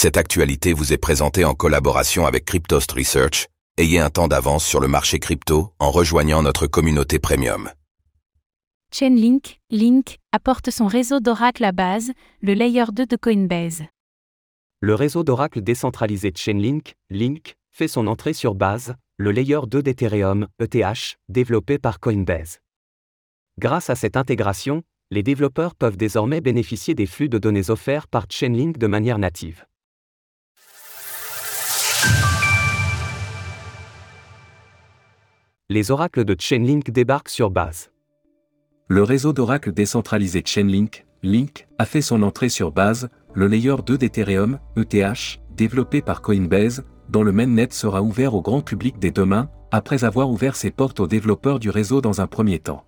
Cette actualité vous est présentée en collaboration avec Cryptost Research. Ayez un temps d'avance sur le marché crypto en rejoignant notre communauté premium. Chainlink, Link, apporte son réseau d'Oracle à base, le Layer 2 de Coinbase. Le réseau d'Oracle décentralisé Chainlink, Link, fait son entrée sur base, le Layer 2 d'Ethereum, ETH, développé par Coinbase. Grâce à cette intégration, les développeurs peuvent désormais bénéficier des flux de données offerts par Chainlink de manière native. Les oracles de Chainlink débarquent sur base. Le réseau d'oracles décentralisé Chainlink, Link, a fait son entrée sur base, le layer 2 d'Ethereum, ETH, développé par Coinbase, dont le mainnet sera ouvert au grand public dès demain, après avoir ouvert ses portes aux développeurs du réseau dans un premier temps.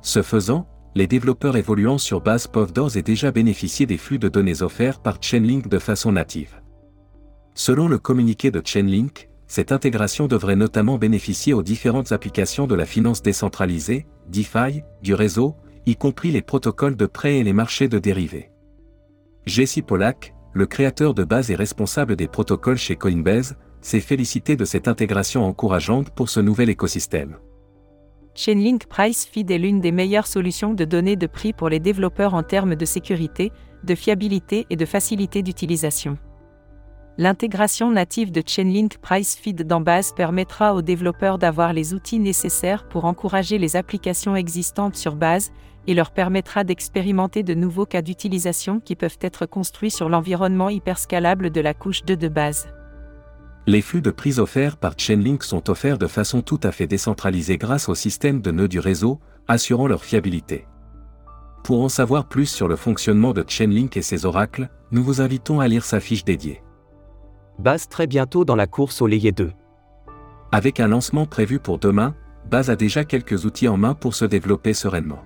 Ce faisant, les développeurs évoluant sur base peuvent d'ores et déjà bénéficier des flux de données offerts par Chainlink de façon native. Selon le communiqué de Chainlink, cette intégration devrait notamment bénéficier aux différentes applications de la finance décentralisée, DeFi, du réseau, y compris les protocoles de prêt et les marchés de dérivés. Jesse Polak, le créateur de base et responsable des protocoles chez Coinbase, s'est félicité de cette intégration encourageante pour ce nouvel écosystème. Chainlink Price Feed est l'une des meilleures solutions de données de prix pour les développeurs en termes de sécurité, de fiabilité et de facilité d'utilisation. L'intégration native de Chainlink Price Feed dans base permettra aux développeurs d'avoir les outils nécessaires pour encourager les applications existantes sur base et leur permettra d'expérimenter de nouveaux cas d'utilisation qui peuvent être construits sur l'environnement hyperscalable de la couche 2 de base. Les flux de prise offerts par Chainlink sont offerts de façon tout à fait décentralisée grâce au système de nœuds du réseau, assurant leur fiabilité. Pour en savoir plus sur le fonctionnement de Chainlink et ses oracles, nous vous invitons à lire sa fiche dédiée. Base très bientôt dans la course au layer 2. Avec un lancement prévu pour demain, Base a déjà quelques outils en main pour se développer sereinement.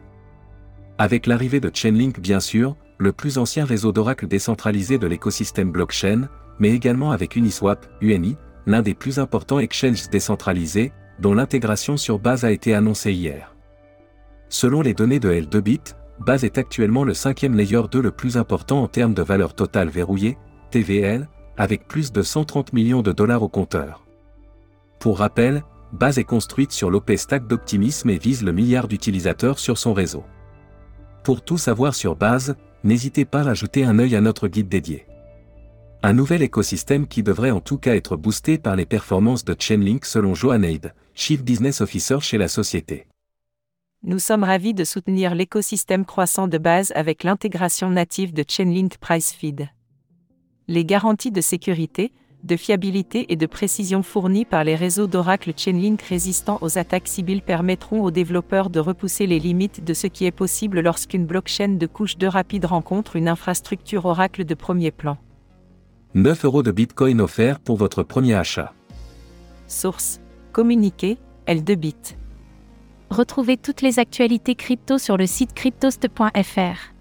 Avec l'arrivée de Chainlink bien sûr, le plus ancien réseau d'oracle décentralisé de l'écosystème blockchain, mais également avec Uniswap, UNI, l'un des plus importants exchanges décentralisés, dont l'intégration sur Base a été annoncée hier. Selon les données de L2Bit, Base est actuellement le cinquième layer 2 le plus important en termes de valeur totale verrouillée, TVL, avec plus de 130 millions de dollars au compteur. Pour rappel, Base est construite sur l'OP Stack d'Optimism et vise le milliard d'utilisateurs sur son réseau. Pour tout savoir sur Base, n'hésitez pas à jeter un œil à notre guide dédié. Un nouvel écosystème qui devrait en tout cas être boosté par les performances de Chainlink selon Johan Eid, Chief Business Officer chez la société. Nous sommes ravis de soutenir l'écosystème croissant de base avec l'intégration native de Chainlink Price Feed les garanties de sécurité, de fiabilité et de précision fournies par les réseaux d'Oracle Chainlink résistants aux attaques civiles permettront aux développeurs de repousser les limites de ce qui est possible lorsqu'une blockchain de couche 2 rapide rencontre une infrastructure Oracle de premier plan. 9 euros de Bitcoin offerts pour votre premier achat. Source Communiqué L2Bit. Retrouvez toutes les actualités crypto sur le site cryptost.fr.